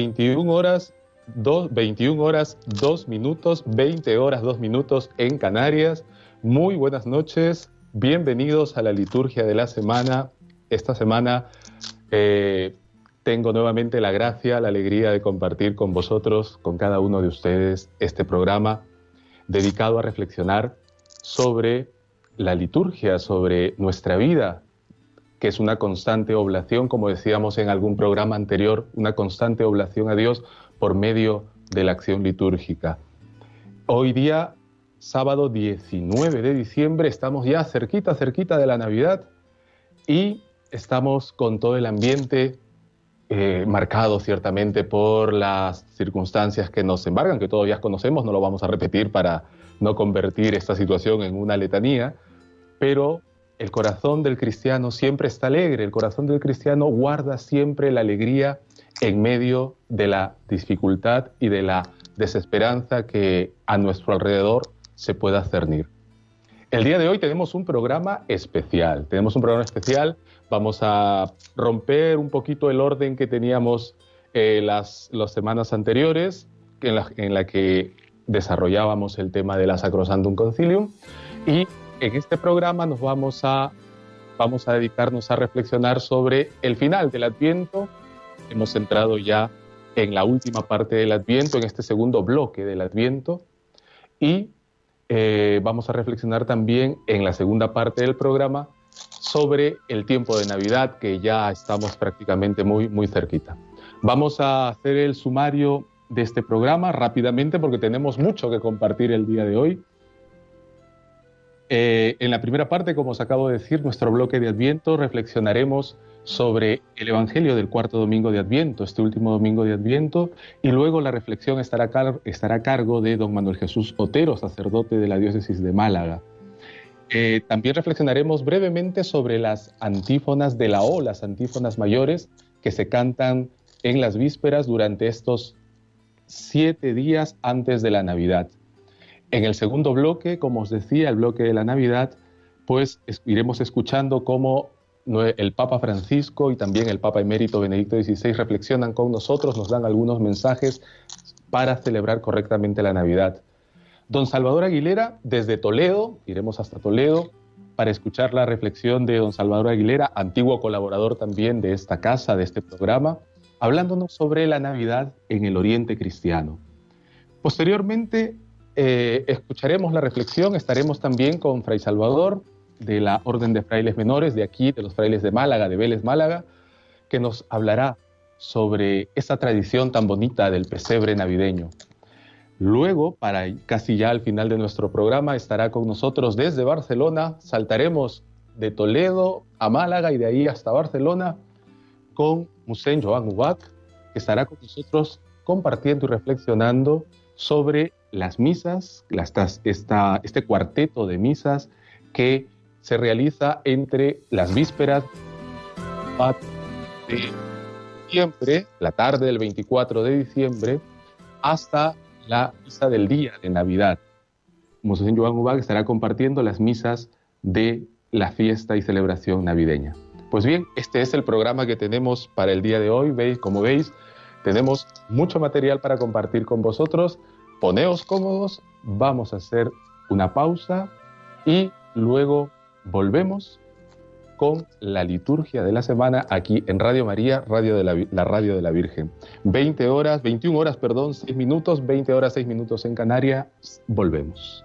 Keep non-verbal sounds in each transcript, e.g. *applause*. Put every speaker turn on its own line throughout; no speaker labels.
Veintiún horas, dos, 21 horas, 2 minutos, 20 horas, 2 minutos en Canarias. Muy buenas noches, bienvenidos a la liturgia de la semana. Esta semana eh, tengo nuevamente la gracia, la alegría de compartir con vosotros, con cada uno de ustedes, este programa dedicado a reflexionar sobre la liturgia, sobre nuestra vida, que es una constante oblación, como decíamos en algún programa anterior, una constante oblación a Dios por medio de la acción litúrgica. Hoy día, sábado 19 de diciembre, estamos ya cerquita, cerquita de la Navidad y estamos con todo el ambiente eh, marcado ciertamente por las circunstancias que nos embargan, que todavía conocemos, no lo vamos a repetir para no convertir esta situación en una letanía, pero el corazón del cristiano siempre está alegre, el corazón del cristiano guarda siempre la alegría en medio de la dificultad y de la desesperanza que a nuestro alrededor se pueda cernir. El día de hoy tenemos un programa especial, tenemos un programa especial Vamos a romper un poquito el orden que teníamos eh, las, las, semanas anteriores, en la, que desarrollábamos el tema de la Sacrosantum Concilium. Y en este programa nos vamos a, vamos a dedicarnos a reflexionar sobre el final del Adviento. Hemos entrado ya en la última parte del Adviento, en este segundo bloque del Adviento. Y eh, vamos a reflexionar también en la segunda parte del programa sobre el tiempo de Navidad, que ya estamos prácticamente muy, muy cerquita. Vamos a hacer el sumario de este programa rápidamente porque tenemos mucho que compartir el día de hoy. Eh, en la primera parte, como os acabo de decir, nuestro bloque de Adviento, reflexionaremos sobre el Evangelio del cuarto domingo de Adviento, este último domingo de Adviento, y luego la reflexión estará, a cargo de don Manuel Jesús Otero, sacerdote de la diócesis de Málaga. Eh, también reflexionaremos brevemente sobre las antífonas de la O, las antífonas mayores que se cantan en las vísperas durante estos siete días antes de la Navidad. En el segundo bloque, como os decía, el bloque de la Navidad, pues iremos escuchando cómo el Papa Francisco y también el Papa emérito Benedicto XVI reflexionan con nosotros, nos dan algunos mensajes para celebrar correctamente la Navidad. Don Salvador Aguilera, desde Toledo, iremos hasta Toledo para escuchar la reflexión de don Salvador Aguilera, antiguo colaborador también de esta casa, de este programa, hablándonos sobre la Navidad en el Oriente Cristiano. Posteriormente, eh, escucharemos la reflexión, estaremos también con Fray Salvador de la Orden de Frailes Menores de aquí, de los Frailes de Málaga, de Vélez Málaga, que nos hablará sobre esa tradición tan bonita del pesebre navideño. Luego, para casi ya al final de nuestro programa, estará con nosotros desde Barcelona. Saltaremos de Toledo a Málaga y de ahí hasta Barcelona con Musén Joan Ubac, que estará con nosotros compartiendo y reflexionando sobre las misas, este cuarteto de misas que se realiza entre las vísperas de diciembre, la tarde del 24 de diciembre, hasta la misa del día de Navidad. Monseñor Joan Ubag estará compartiendo las misas de la fiesta y celebración navideña. Pues bien, este es el programa que tenemos para el día de hoy. Veis, como veis, tenemos mucho material para compartir con vosotros.
Poneos cómodos, vamos a hacer una pausa y luego volvemos con la liturgia de la semana aquí en Radio María, radio de la, radio de la Virgen. 20 horas, 21 horas, perdón, 6 minutos, 20 horas, 6 minutos en Canarias. Volvemos.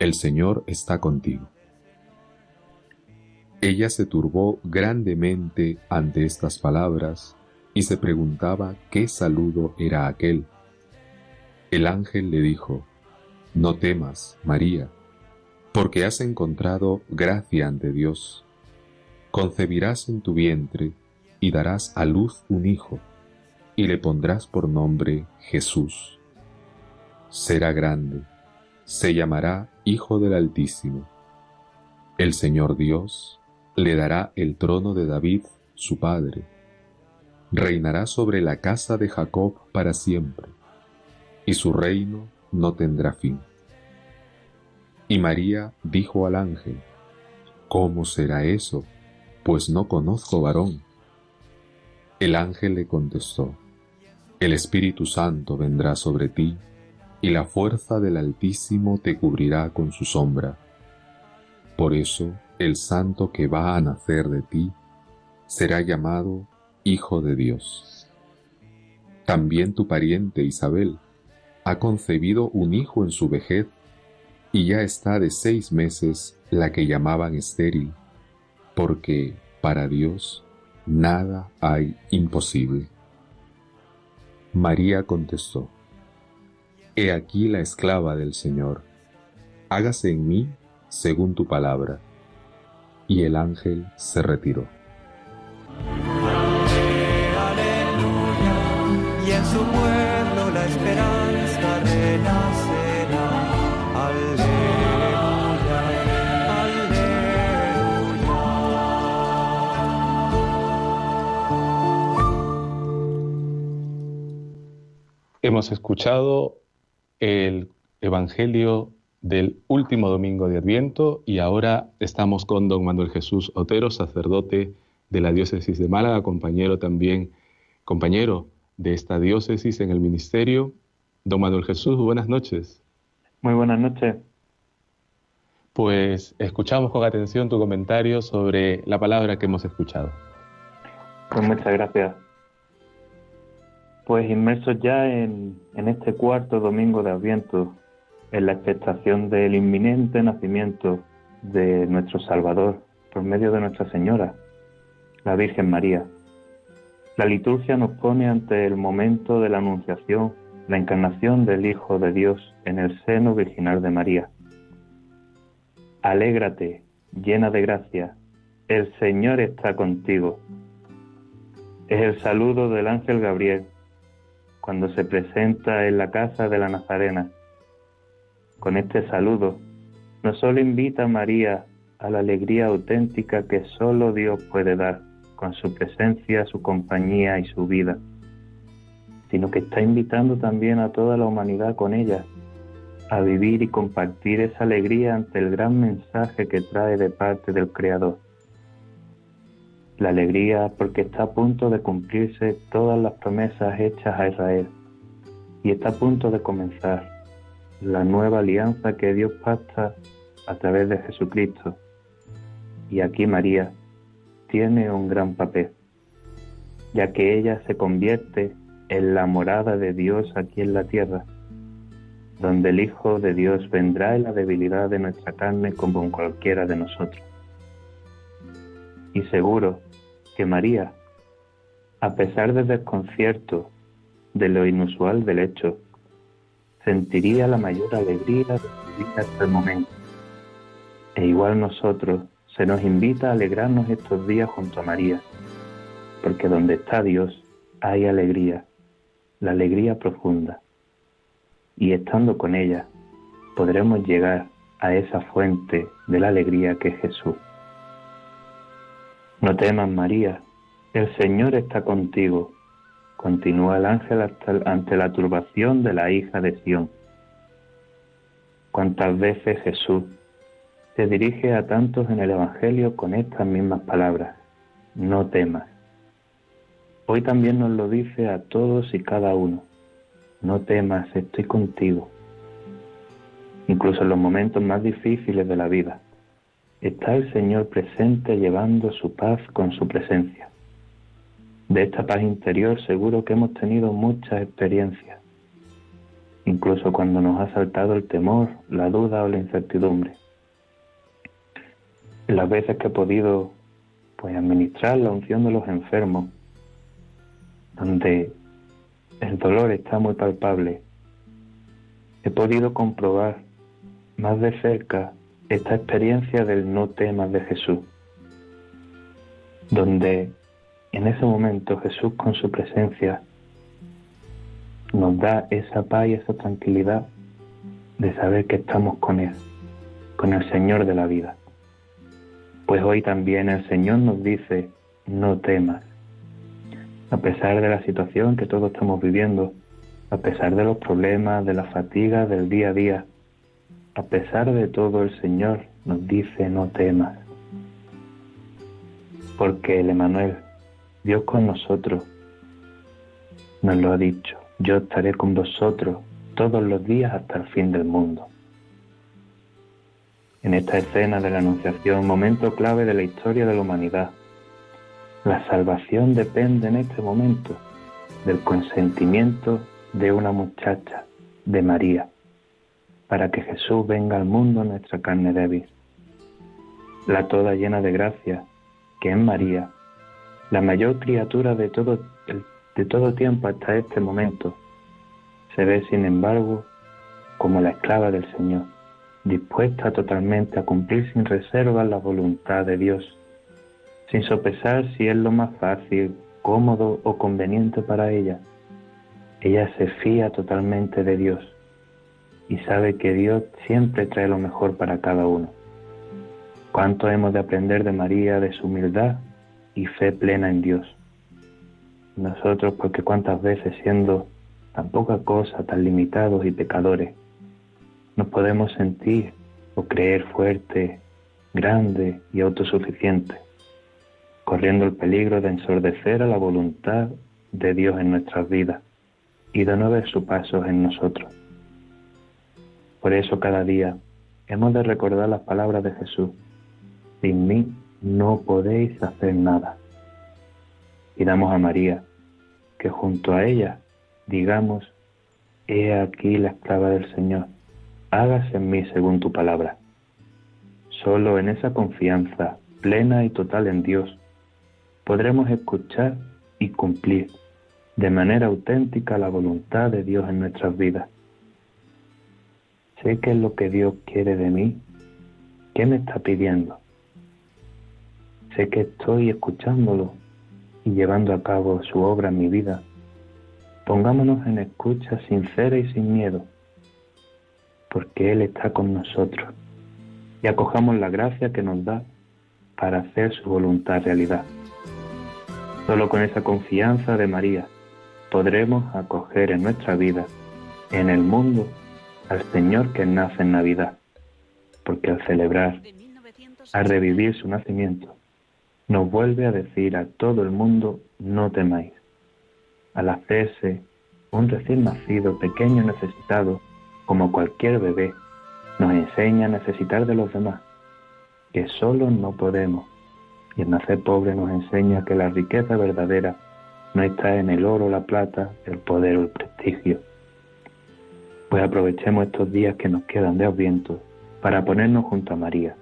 el Señor está contigo. Ella se turbó grandemente ante estas palabras y se preguntaba qué saludo era aquel. El ángel le dijo, No temas, María, porque has encontrado gracia ante Dios. Concebirás en tu vientre y darás a luz un hijo, y le pondrás por nombre Jesús. Será grande, se llamará Hijo del Altísimo. El Señor Dios le dará el trono de David, su padre. Reinará sobre la casa de Jacob para siempre, y su reino no tendrá fin. Y María dijo al ángel, ¿Cómo será eso? Pues no conozco varón. El ángel le contestó, El Espíritu Santo vendrá sobre ti y la fuerza del Altísimo te cubrirá con su sombra. Por eso el santo que va a nacer de ti será llamado Hijo de Dios. También tu pariente Isabel ha concebido un hijo en su vejez y ya está de seis meses la que llamaban estéril, porque para Dios nada hay imposible. María contestó, He aquí la esclava del Señor, hágase en mí según tu palabra. Y el ángel se retiró.
Y en su pueblo la esperanza renacerá. Aleluya,
Hemos escuchado el Evangelio del último domingo de Adviento y ahora estamos con don Manuel Jesús Otero, sacerdote de la diócesis de Málaga, compañero también, compañero de esta diócesis en el ministerio. Don Manuel Jesús, buenas noches.
Muy buenas noches.
Pues escuchamos con atención tu comentario sobre la palabra que hemos escuchado.
Pues muchas gracias. Pues inmersos ya en, este cuarto domingo de Adviento, en la expectación del inminente nacimiento de nuestro Salvador por medio de Nuestra Señora, la Virgen María. La liturgia nos pone ante el momento de la anunciación la encarnación del Hijo de Dios en el seno virginal de María. Alégrate, llena de gracia, el Señor está contigo. Es el saludo del ángel Gabriel cuando se presenta en la casa de la Nazarena. Con este saludo, no solo invita a María a la alegría auténtica que solo Dios puede dar con su presencia, su compañía y su vida, sino que está invitando también a toda la humanidad con ella a vivir y compartir esa alegría ante el gran mensaje que trae de parte del Creador. La alegría porque está a punto de cumplirse todas las promesas hechas a Israel y está a punto de comenzar la nueva alianza que Dios pacta a través de Jesucristo. Y aquí María tiene un gran papel, ya que ella se convierte en la morada de Dios aquí en la tierra, donde el Hijo de Dios vendrá en la debilidad de nuestra carne como en cualquiera de nosotros. Y seguro que María, a pesar del desconcierto de lo inusual del hecho, sentiría la mayor alegría de vivir hasta el momento. E igual nosotros se nos invita a alegrarnos estos días junto a María, porque donde está Dios hay alegría la alegría profunda, y estando con ella podremos llegar a esa fuente de la alegría que es Jesús. No temas, María, el Señor está contigo, continúa el ángel ante la turbación de la hija de Sión. Cuántas veces Jesús se dirige a tantos en el Evangelio con estas mismas palabras, no temas. Hoy también nos lo dice a todos y cada uno. No temas, estoy contigo. Incluso en los momentos más difíciles de la vida, está el Señor presente llevando su paz con su presencia. De esta paz interior seguro que hemos tenido muchas experiencias, incluso cuando nos ha saltado el temor, la duda o la incertidumbre. Las veces que he podido pues administrar la unción de los enfermos, donde el dolor está muy palpable, he podido comprobar más de cerca esta experiencia del no temas de Jesús, donde en ese momento Jesús con su presencia nos da esa paz y esa tranquilidad de saber que estamos con Él, con el Señor de la vida. Pues hoy también el Señor nos dice, no temas, a pesar de la situación que todos estamos viviendo, a pesar de los problemas, de la fatiga del día a día, a pesar de todo el Señor nos dice no temas. Porque el Emanuel, Dios con nosotros, nos lo ha dicho, yo estaré con vosotros todos los días hasta el fin del mundo. En esta escena de la Anunciación, momento clave de la historia de la humanidad, la salvación depende en este momento del consentimiento de una muchacha, de María, para que Jesús venga al mundo en nuestra carne débil. La toda llena de gracia, que es María, la mayor criatura de todo, de todo tiempo hasta este momento, se ve sin embargo como la esclava del Señor, dispuesta totalmente a cumplir sin reserva la voluntad de Dios sin sopesar si es lo más fácil, cómodo o conveniente para ella. Ella se fía totalmente de Dios y sabe que Dios siempre trae lo mejor para cada uno. Cuánto hemos de aprender de María, de su humildad y fe plena en Dios. Nosotros, porque cuántas veces siendo tan poca cosa, tan limitados y pecadores, nos podemos sentir o creer fuertes, grandes y autosuficientes corriendo el peligro de ensordecer a la voluntad de Dios en nuestras vidas y de no ver su paso en nosotros. Por eso cada día hemos de recordar las palabras de Jesús. Sin mí no podéis hacer nada. Y damos a María que junto a ella digamos, He aquí la esclava del Señor, hágase en mí según tu palabra. Solo en esa confianza plena y total en Dios podremos escuchar y cumplir de manera auténtica la voluntad de Dios en nuestras vidas. Sé qué es lo que Dios quiere de mí, qué me está pidiendo. Sé que estoy escuchándolo y llevando a cabo su obra en mi vida. Pongámonos en escucha sincera y sin miedo, porque Él está con nosotros y acojamos la gracia que nos da para hacer su voluntad realidad. Solo con esa confianza de María podremos acoger en nuestra vida, en el mundo, al Señor que nace en Navidad, porque al celebrar, al revivir su nacimiento, nos vuelve a decir a todo el mundo, no temáis. Al hacerse un recién nacido, pequeño, necesitado, como cualquier bebé, nos enseña a necesitar de los demás, que solo no podemos. Y el nacer pobre nos enseña que la riqueza verdadera no está en el oro, la plata, el poder o el prestigio. Pues aprovechemos estos días que nos quedan de Adviento para ponernos junto a María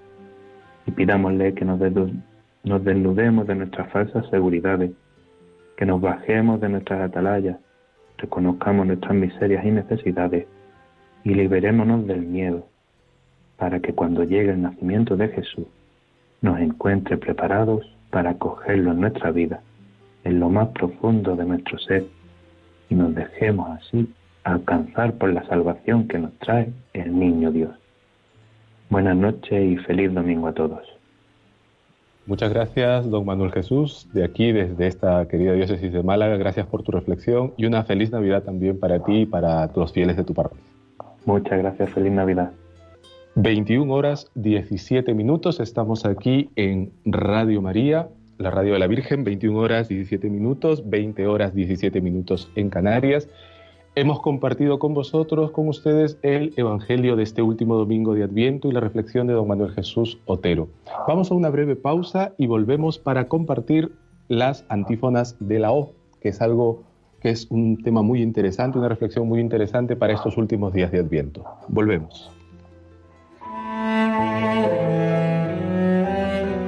y pidámosle que nos, nos desnudemos de nuestras falsas seguridades, que nos bajemos de nuestras atalayas, reconozcamos nuestras miserias y necesidades y liberémonos del miedo para que cuando llegue el nacimiento de Jesús nos encuentre preparados para acogerlo en nuestra vida, en lo más profundo de nuestro ser, y nos dejemos así alcanzar por la salvación que nos trae el niño Dios. Buenas noches y feliz domingo a todos.
Muchas gracias, don Manuel Jesús, de aquí, desde esta querida diócesis de Málaga. Gracias por tu reflexión y una feliz Navidad también para ti y para los fieles de tu parroquia.
Muchas gracias, feliz Navidad.
21 horas 17 minutos, estamos aquí en Radio María, la radio de la Virgen, 21 horas 17 minutos, 20 horas 17 minutos en Canarias. Hemos compartido con vosotros, con ustedes, el Evangelio de este último domingo de Adviento y la reflexión de don Manuel Jesús Otero. Vamos a una breve pausa y volvemos para compartir las antífonas de la O, que es algo que es un tema muy interesante, una reflexión muy interesante para estos últimos días de Adviento. Volvemos.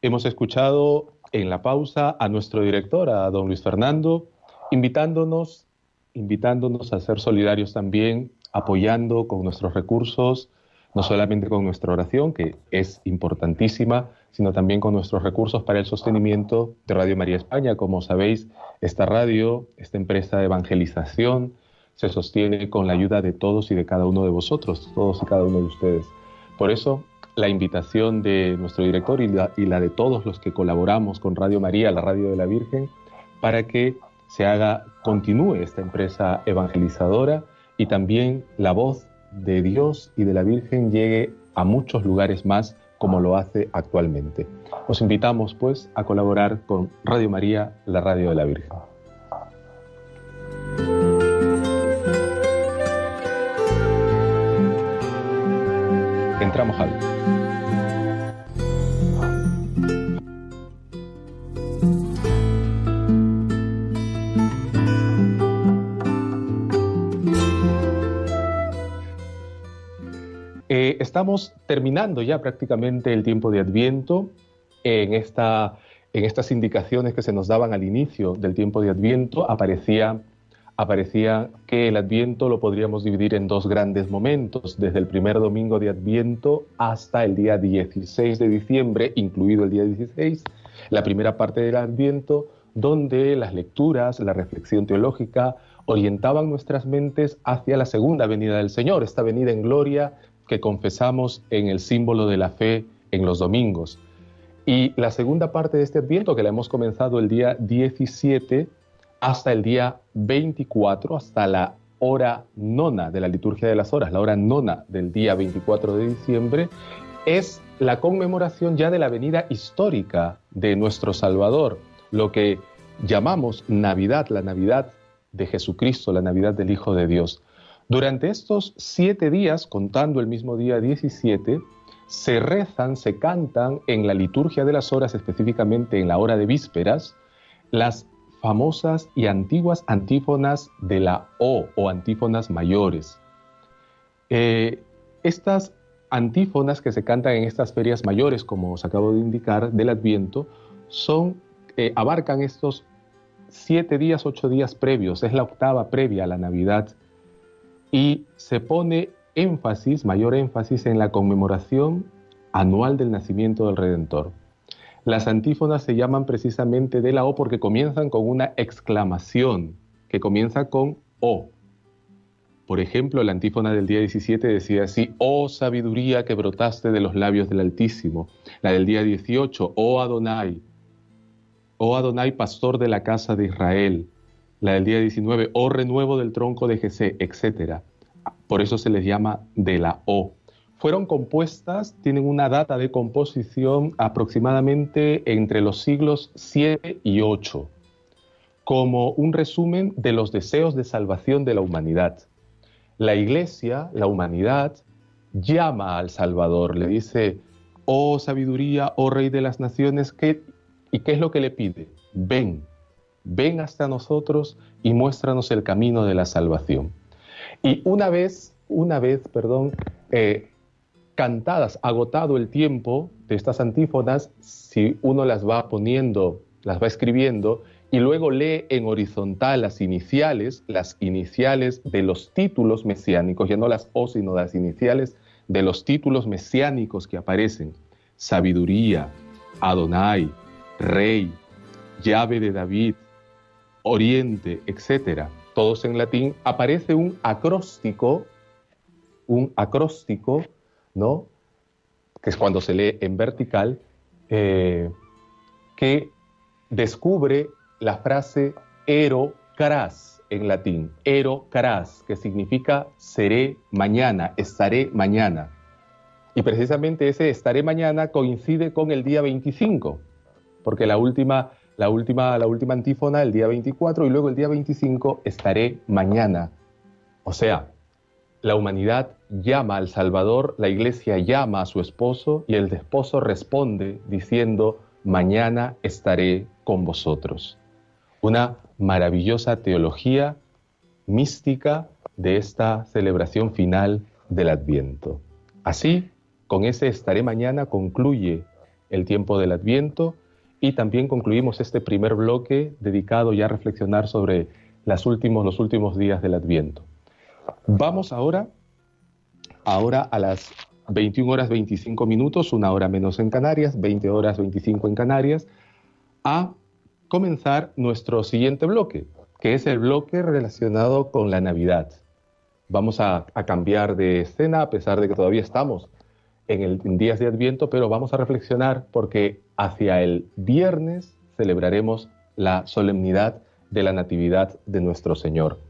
Hemos escuchado en la pausa a nuestro director, a don Luis Fernando, invitándonos, invitándonos a ser solidarios también, apoyando con nuestros recursos, no solamente con nuestra oración, que es importantísima, sino también con nuestros recursos para el sostenimiento de Radio María España. Como sabéis, esta radio, esta empresa de evangelización, se sostiene con la ayuda de todos y de cada uno de vosotros, todos y cada uno de ustedes. Por eso la invitación de nuestro director y la, de todos los que colaboramos con Radio María, la radio de la Virgen, para que se haga, continúe esta empresa evangelizadora y también la voz de Dios y de la Virgen llegue a muchos lugares más como lo hace actualmente. Os invitamos pues a colaborar con Radio María, la radio de la Virgen. Eh, estamos terminando ya prácticamente el tiempo de Adviento. En esta en estas indicaciones que se nos daban al inicio del tiempo de Adviento aparecía aparecía que el Adviento lo podríamos dividir en dos grandes momentos, desde el primer domingo de Adviento hasta el día 16 de diciembre, incluido el día 16, la primera parte del Adviento, donde las lecturas, la reflexión teológica orientaban nuestras mentes hacia la segunda venida del Señor, esta venida en gloria que confesamos en el símbolo de la fe en los domingos. Y la segunda parte de este Adviento, que la hemos comenzado el día 17 hasta el día 24, hasta la hora nona de la liturgia de las horas, la hora nona del día 24 de diciembre, es la conmemoración ya de la venida histórica de nuestro Salvador, lo que llamamos Navidad, la Navidad de Jesucristo, la Navidad del Hijo de Dios. Durante estos siete días, contando el mismo día 17, se rezan, se cantan en la liturgia de las horas, específicamente en la hora de vísperas, las famosas y antiguas antífonas de la O o antífonas mayores. Eh, estas antífonas que se cantan en estas ferias mayores, como os acabo de indicar, del Adviento, eh, abarcan estos siete días, ocho días previos, es la octava previa a la Navidad, y se pone énfasis, mayor énfasis en la conmemoración anual del nacimiento del Redentor. Las antífonas se llaman precisamente de la O porque comienzan con una exclamación que comienza con O. Por ejemplo, la antífona del día 17 decía así, Oh sabiduría que brotaste de los labios del Altísimo. La del día 18, Oh Adonai, Oh Adonai, pastor de la casa de Israel. La del día 19, Oh renuevo del tronco de Jesé, etc. Por eso se les llama de la O. Fueron compuestas, tienen una data de composición aproximadamente entre los siglos 7 y 8, como un resumen de los deseos de salvación de la humanidad. La iglesia, la humanidad, llama al Salvador, le dice, oh sabiduría, oh rey de las naciones, ¿qué, ¿y qué es lo que le pide? Ven, ven hasta nosotros y muéstranos el camino de la salvación. Y una vez, una vez, perdón, eh, cantadas, agotado el tiempo de estas antífonas, si uno las va poniendo, las va escribiendo, y luego lee en horizontal las iniciales, las iniciales de los títulos mesiánicos, ya no las O, sino las iniciales de los títulos mesiánicos que aparecen. Sabiduría, Adonai, Rey, llave de David, Oriente, etcétera todos en latín, aparece un acróstico, un acróstico, ¿no? Que es cuando se lee en vertical, eh, que descubre la frase ero cras en latín, ero cras, que significa seré mañana, estaré mañana. Y precisamente ese estaré mañana coincide con el día 25, porque la última la última, la última antífona el día 24 y luego el día 25 estaré mañana. O sea, la humanidad llama al Salvador, la iglesia llama a su esposo y el esposo responde diciendo, mañana estaré con vosotros. Una maravillosa teología mística de esta celebración final del Adviento. Así, con ese estaré mañana concluye el tiempo del Adviento y también concluimos este primer bloque dedicado ya a reflexionar sobre los últimos días del Adviento. Vamos ahora, ahora a las 21 horas 25 minutos, una hora menos en Canarias, 20 horas 25 en Canarias, a comenzar nuestro siguiente bloque, que es el bloque relacionado con la Navidad. Vamos a, cambiar de escena a pesar de que todavía estamos en el días de Adviento, pero vamos a reflexionar porque hacia el viernes celebraremos la solemnidad de la Natividad de nuestro Señor.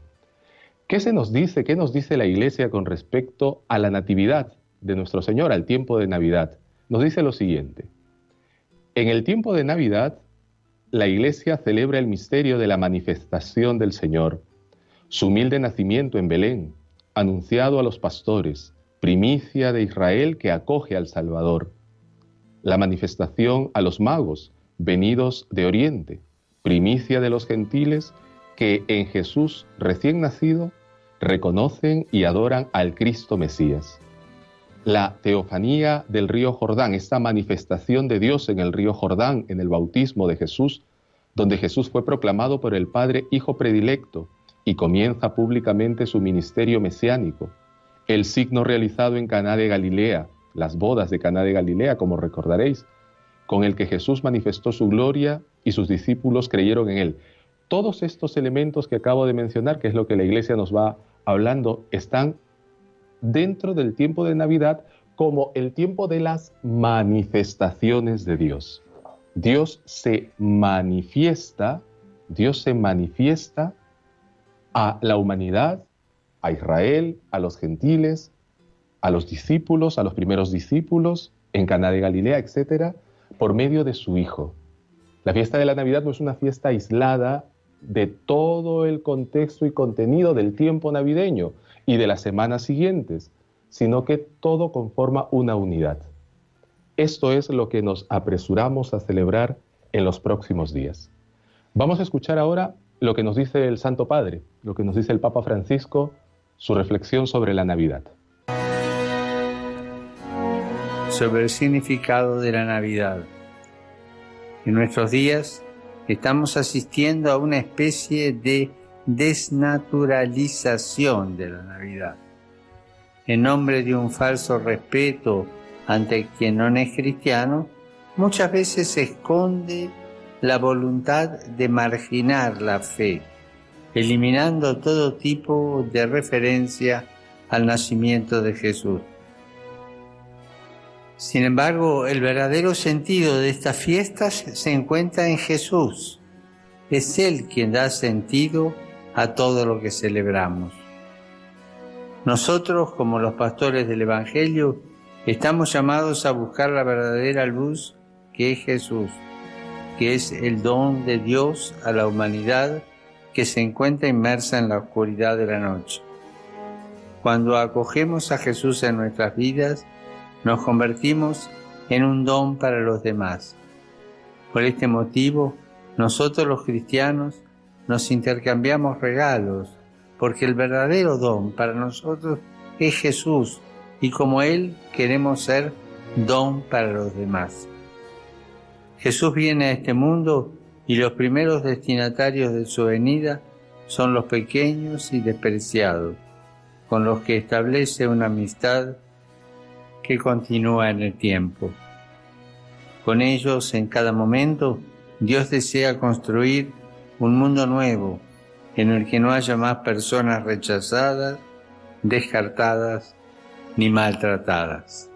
¿Qué se nos dice? ¿Qué nos dice la Iglesia con respecto a la Natividad de nuestro Señor, al tiempo de Navidad? Nos dice lo siguiente. En el tiempo de Navidad, la Iglesia celebra el misterio de la manifestación del Señor, su humilde nacimiento en Belén, anunciado a los pastores, primicia de Israel que acoge al Salvador, la manifestación a los magos venidos de Oriente, primicia de los gentiles que en Jesús recién nacido reconocen y adoran al Cristo Mesías. la teofanía del río Jordán, esta manifestación de Dios en el río Jordán, en el bautismo de Jesús, donde Jesús fue proclamado por el Padre Hijo predilecto y comienza públicamente su ministerio mesiánico. El signo realizado en Caná de Galilea, las bodas de Caná de Galilea, como recordaréis, con el que Jesús manifestó su gloria y sus discípulos creyeron en él. Todos estos elementos que acabo de mencionar, que es lo que la Iglesia nos va hablando, están dentro del tiempo de Navidad como el tiempo de las manifestaciones de Dios. Dios se manifiesta, Dios se manifiesta a la humanidad, a Israel, a los gentiles, a los discípulos, a los primeros discípulos, en Caná de Galilea, etcétera, por medio de su Hijo. La fiesta de la Navidad no es una fiesta aislada de todo el contexto y contenido del tiempo navideño y de las semanas siguientes, sino que todo conforma una unidad. Esto es lo que nos apresuramos a celebrar en los próximos días. Vamos a escuchar ahora lo que nos dice el Santo Padre, lo que nos dice el Papa Francisco, su reflexión sobre la Navidad.
Sobre el significado de la Navidad. En nuestros días estamos asistiendo a una especie de desnaturalización de la Navidad. En nombre de un falso respeto ante quien no es cristiano, muchas veces se esconde la voluntad de marginar la fe, eliminando todo tipo de referencia al nacimiento de Jesús. Sin embargo, el verdadero sentido de estas fiestas se encuentra en Jesús. Es Él quien da sentido a todo lo que celebramos. Nosotros, como los pastores del Evangelio, estamos llamados a buscar la verdadera luz que es Jesús, que es el don de Dios a la humanidad que se encuentra inmersa en la oscuridad de la noche. Cuando acogemos a Jesús en nuestras vidas, nos convertimos en un don para los demás. Por este motivo, nosotros los cristianos nos intercambiamos regalos, porque el verdadero don para nosotros es Jesús y como Él queremos ser don para los demás. Jesús viene a este mundo y los primeros destinatarios de su venida son los pequeños y despreciados, con los que establece una amistad que continúa en el tiempo. Con ellos en cada momento Dios desea construir un mundo nuevo en el que no haya más personas rechazadas, descartadas ni maltratadas.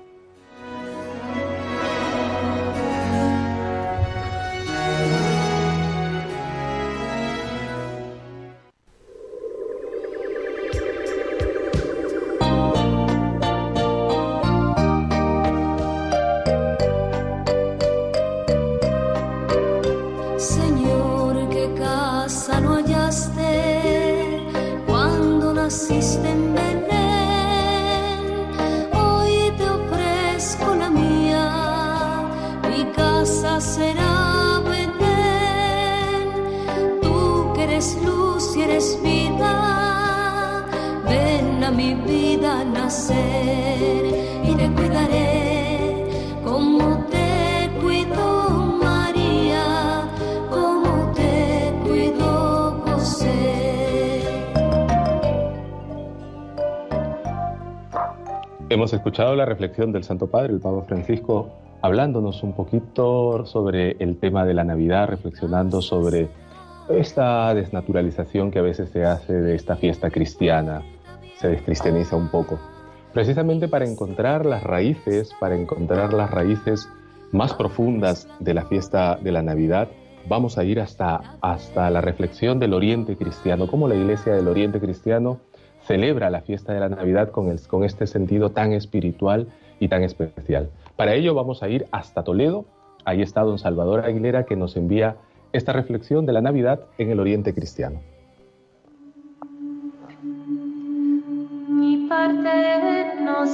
Hemos escuchado la reflexión del Santo Padre, el Papa Francisco, hablándonos un poquito sobre el tema de la Navidad, reflexionando sobre esta desnaturalización que a veces se hace de esta fiesta cristiana, se descristianiza un poco, precisamente para encontrar las raíces, para encontrar las raíces más profundas de la fiesta de la Navidad, vamos a ir hasta, hasta la reflexión del Oriente Cristiano, cómo la Iglesia del Oriente Cristiano celebra la fiesta de la Navidad con, con este sentido tan espiritual y tan especial. Para ello vamos a ir hasta Toledo. Ahí está don Salvador Aguilera que nos envía esta reflexión de la Navidad en el Oriente Cristiano.
Mi parte no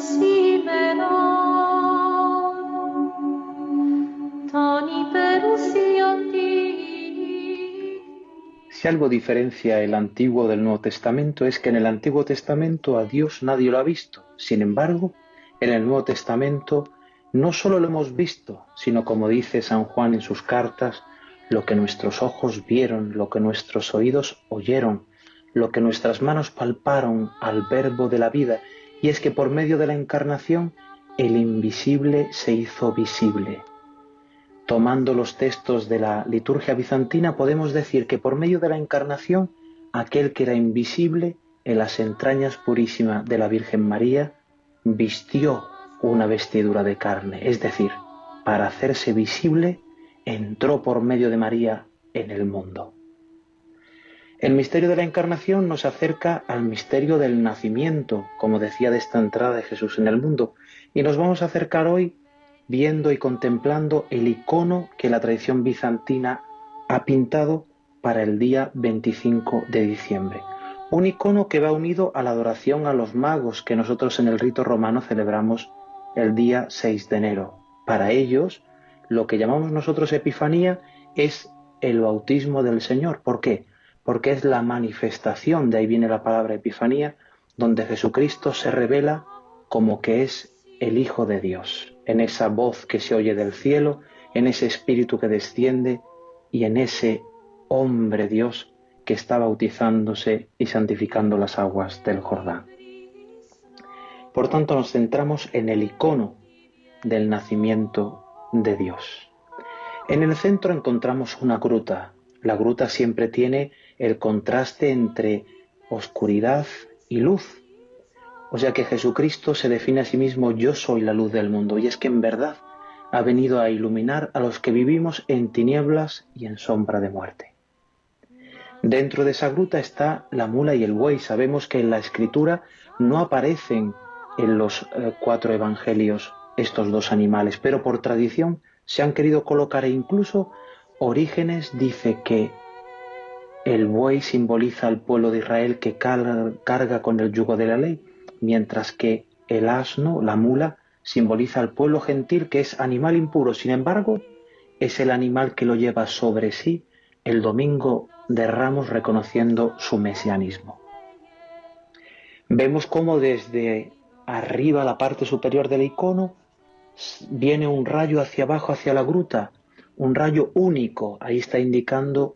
Si algo diferencia el Antiguo del Nuevo Testamento es que en el Antiguo Testamento a Dios nadie lo ha visto. Sin embargo, en el Nuevo Testamento, no solo lo hemos visto, sino como dice San Juan en sus cartas, lo que nuestros ojos vieron, lo que nuestros oídos oyeron, lo que nuestras manos palparon al verbo de la vida, y es que por medio de la encarnación el invisible se hizo visible. Tomando los textos de la liturgia bizantina, podemos decir que por medio de la encarnación, aquel que era invisible en las entrañas purísimas de la Virgen María, vistió una vestidura de carne, es decir, para hacerse visible, entró por medio de María en el mundo. El misterio de la encarnación nos acerca al misterio del nacimiento, como decía de esta entrada de Jesús en el mundo, y nos vamos a acercar hoy viendo y contemplando el icono que la tradición bizantina ha pintado para el día 25 de diciembre. Un icono que va unido a la adoración a los magos que nosotros en el rito romano celebramos el día 6 de enero. Para ellos, lo que llamamos nosotros Epifanía es el bautismo del Señor. ¿Por qué? Porque es la manifestación, de ahí viene la palabra Epifanía, donde Jesucristo se revela como que es el Hijo de Dios, en esa voz que se oye del cielo, en ese Espíritu que desciende y en ese hombre Dios que está bautizándose y santificando las aguas del Jordán. Por tanto, nos centramos en el icono del nacimiento de Dios. En el centro encontramos una gruta. La gruta siempre tiene el contraste entre oscuridad y luz, o sea que Jesucristo se define a sí mismo yo soy la luz del mundo y es que en verdad ha venido a iluminar a los que vivimos en tinieblas y en sombra de muerte. Dentro de esa gruta está la mula y el buey. Sabemos que en la escritura no aparecen en los eh, cuatro evangelios estos dos animales, pero por tradición se han querido colocar e incluso Orígenes dice que el buey simboliza al pueblo de Israel que carga con el yugo de la ley mientras que el asno, la mula, simboliza al pueblo gentil que es animal impuro. Sin embargo, es el animal que lo lleva sobre sí el domingo de Ramos reconociendo su mesianismo. Vemos cómo desde arriba, la parte superior del icono, viene un rayo hacia abajo, hacia la gruta, un rayo único. Ahí está indicando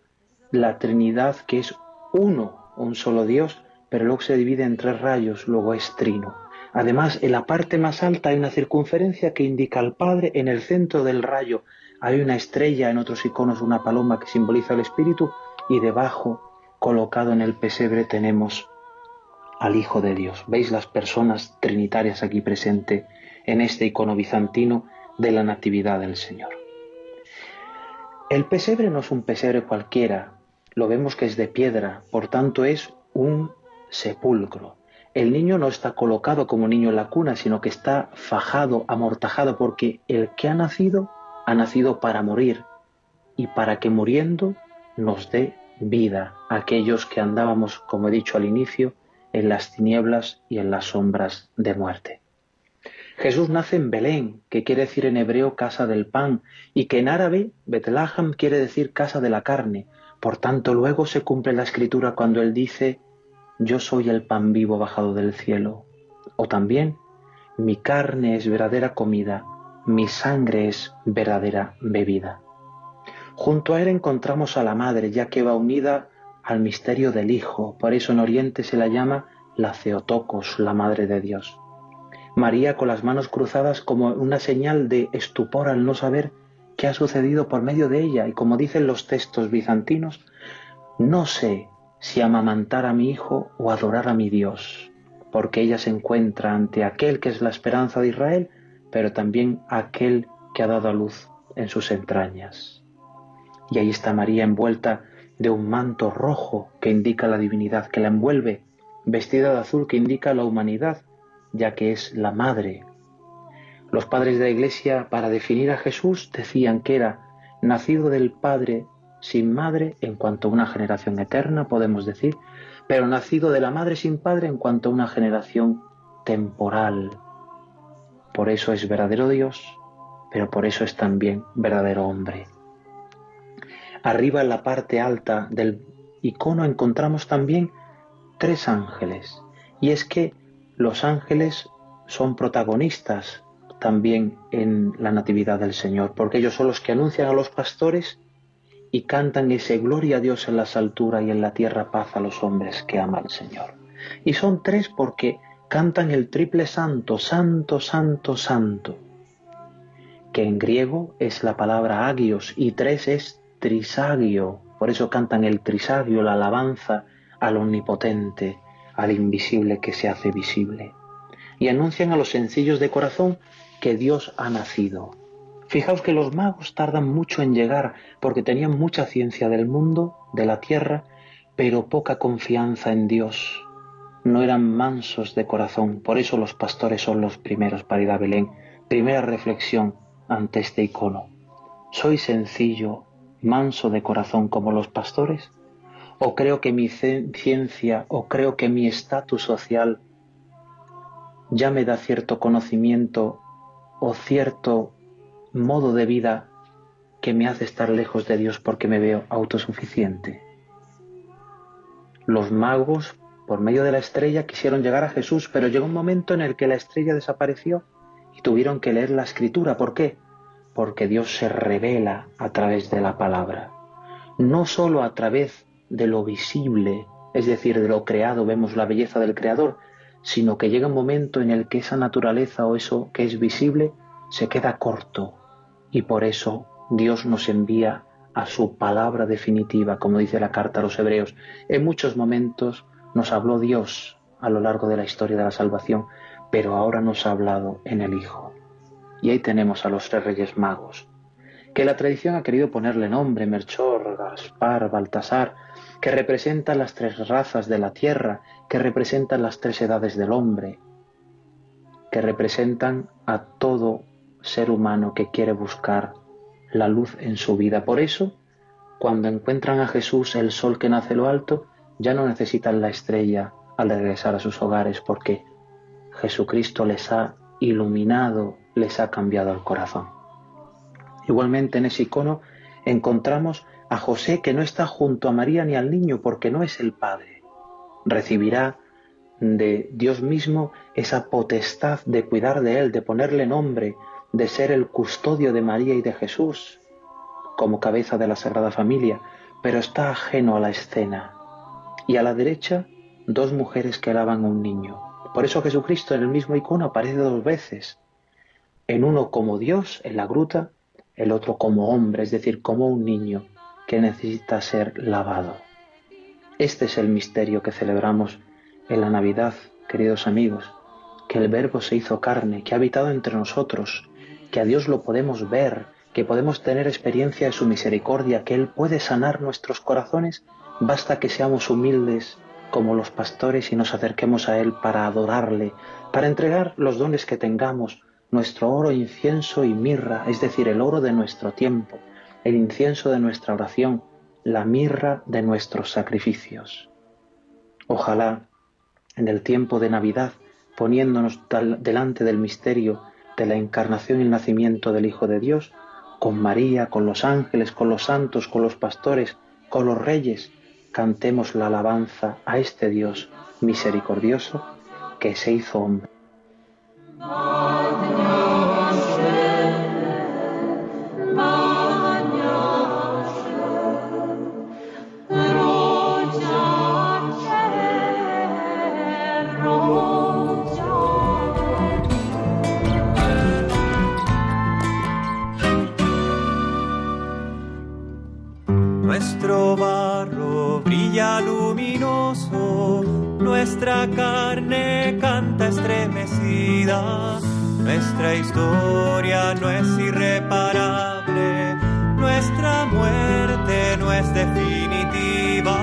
la Trinidad que es uno, un solo Dios, pero luego se divide en tres rayos, luego es trino. Además, en la parte más alta hay una circunferencia que indica al Padre, en el centro del rayo hay una estrella, en otros iconos una paloma que simboliza el Espíritu, y debajo, colocado en el pesebre, tenemos al Hijo de Dios. ¿Veis las personas trinitarias aquí presentes en este icono bizantino de la Natividad del Señor? El pesebre no es un pesebre cualquiera, lo vemos que es de piedra, por tanto es un sepulcro. El niño no está colocado como niño en la cuna, sino que está fajado, amortajado, porque el que ha nacido ha nacido para morir y para que muriendo nos dé vida a aquellos que andábamos, como he dicho al inicio, en las tinieblas y en las sombras de muerte. Jesús nace en Belén, que quiere decir en hebreo casa del pan, y que en árabe Betlehem quiere decir casa de la carne. Por tanto, luego se cumple la escritura cuando él dice, yo soy el pan vivo bajado del cielo. O también, mi carne es verdadera comida, mi sangre es verdadera bebida. Junto a él encontramos a la madre, ya que va unida al misterio del Hijo, por eso en Oriente se la llama la Ceotocos, la Madre de Dios. María con las manos cruzadas como una señal de estupor al no saber qué ha sucedido por medio de ella, y como dicen los textos bizantinos, no sé si amamantar a mi hijo o adorar a mi Dios, porque ella se encuentra ante aquel que es la esperanza de Israel, pero también aquel que ha dado a luz en sus entrañas. Y ahí está María envuelta de un manto rojo que indica la divinidad que la envuelve, vestida de azul que indica la humanidad, ya que es la madre. Los padres de la Iglesia, para definir a Jesús, decían que era nacido del Padre sin madre en cuanto a una generación eterna, podemos decir, pero nacido de la madre sin padre en cuanto a una generación temporal. Por eso es verdadero Dios, pero por eso es también verdadero hombre. Arriba en la parte alta del icono encontramos también tres ángeles, y es que los ángeles son protagonistas también en la Natividad del Señor, porque ellos son los que anuncian a los pastores y cantan ese gloria a Dios en las alturas y en la tierra paz a los hombres que ama el Señor. Y son tres porque cantan el triple santo, santo, santo, santo, que en griego es la palabra agios y tres es trisagio, por eso cantan el trisagio, la alabanza al omnipotente, al invisible que se hace visible. Y anuncian a los sencillos de corazón que Dios ha nacido, Fijaos que los magos tardan mucho en llegar porque tenían mucha ciencia del mundo, de la tierra, pero poca confianza en Dios. No eran mansos de corazón, por eso los pastores son los primeros para ir a Belén. Primera reflexión ante este icono. ¿Soy sencillo, manso de corazón como los pastores? ¿O creo que mi ciencia o creo que mi estatus social ya me da cierto conocimiento o cierto modo de vida que me hace estar lejos de Dios porque me veo autosuficiente. Los magos, por medio de la estrella, quisieron llegar a Jesús, pero llegó un momento en el que la estrella desapareció y tuvieron que leer la escritura. ¿Por qué? Porque Dios se revela a través de la palabra. No sólo a través de lo visible, es decir, de lo creado, vemos la belleza del Creador, sino que llega un momento en el que esa naturaleza o eso que es visible se queda corto, y por eso Dios nos envía a su palabra definitiva, como dice la carta a los hebreos. En muchos momentos nos habló Dios a lo largo de la historia de la salvación, pero ahora nos ha hablado en el Hijo. Y ahí tenemos a los tres reyes magos, que la tradición ha querido ponerle nombre, Melchor, Gaspar, Baltasar, que representan las tres razas de la tierra, que representan las tres edades del hombre, que representan a todo ser humano que quiere buscar la luz en su vida. Por eso, cuando encuentran a Jesús, el sol que nace lo alto, ya no necesitan la estrella al regresar a sus hogares porque Jesucristo les ha iluminado, les ha cambiado el corazón. Igualmente en ese icono encontramos a José que no está junto a María ni al niño porque no es el Padre. Recibirá de Dios mismo esa potestad de cuidar de él, de ponerle nombre, de ser el custodio de María y de Jesús como cabeza de la Sagrada Familia, pero está ajeno a la escena. Y a la derecha, dos mujeres que alaban a un niño. Por eso Jesucristo en el mismo icono aparece dos veces. En uno como Dios, en la gruta, el otro como hombre, es decir, como un niño que necesita ser lavado. Este es el misterio que celebramos en la Navidad, queridos amigos, que el Verbo se hizo carne, que ha habitado entre nosotros, que a Dios lo podemos ver, que podemos tener experiencia de su misericordia, que Él puede sanar nuestros corazones, basta que seamos humildes como los pastores y nos acerquemos a Él para adorarle, para entregar los dones que tengamos, nuestro oro, incienso y mirra, es decir, el oro de nuestro tiempo, el incienso de nuestra oración, la mirra de nuestros sacrificios. Ojalá en el tiempo de Navidad, poniéndonos delante del misterio de la encarnación y el nacimiento del Hijo de Dios, con María, con los ángeles, con los santos, con los pastores, con los reyes, cantemos la alabanza a este Dios misericordioso que se hizo hombre.
Nuestra carne canta estremecida, nuestra historia no es irreparable, nuestra muerte no es definitiva.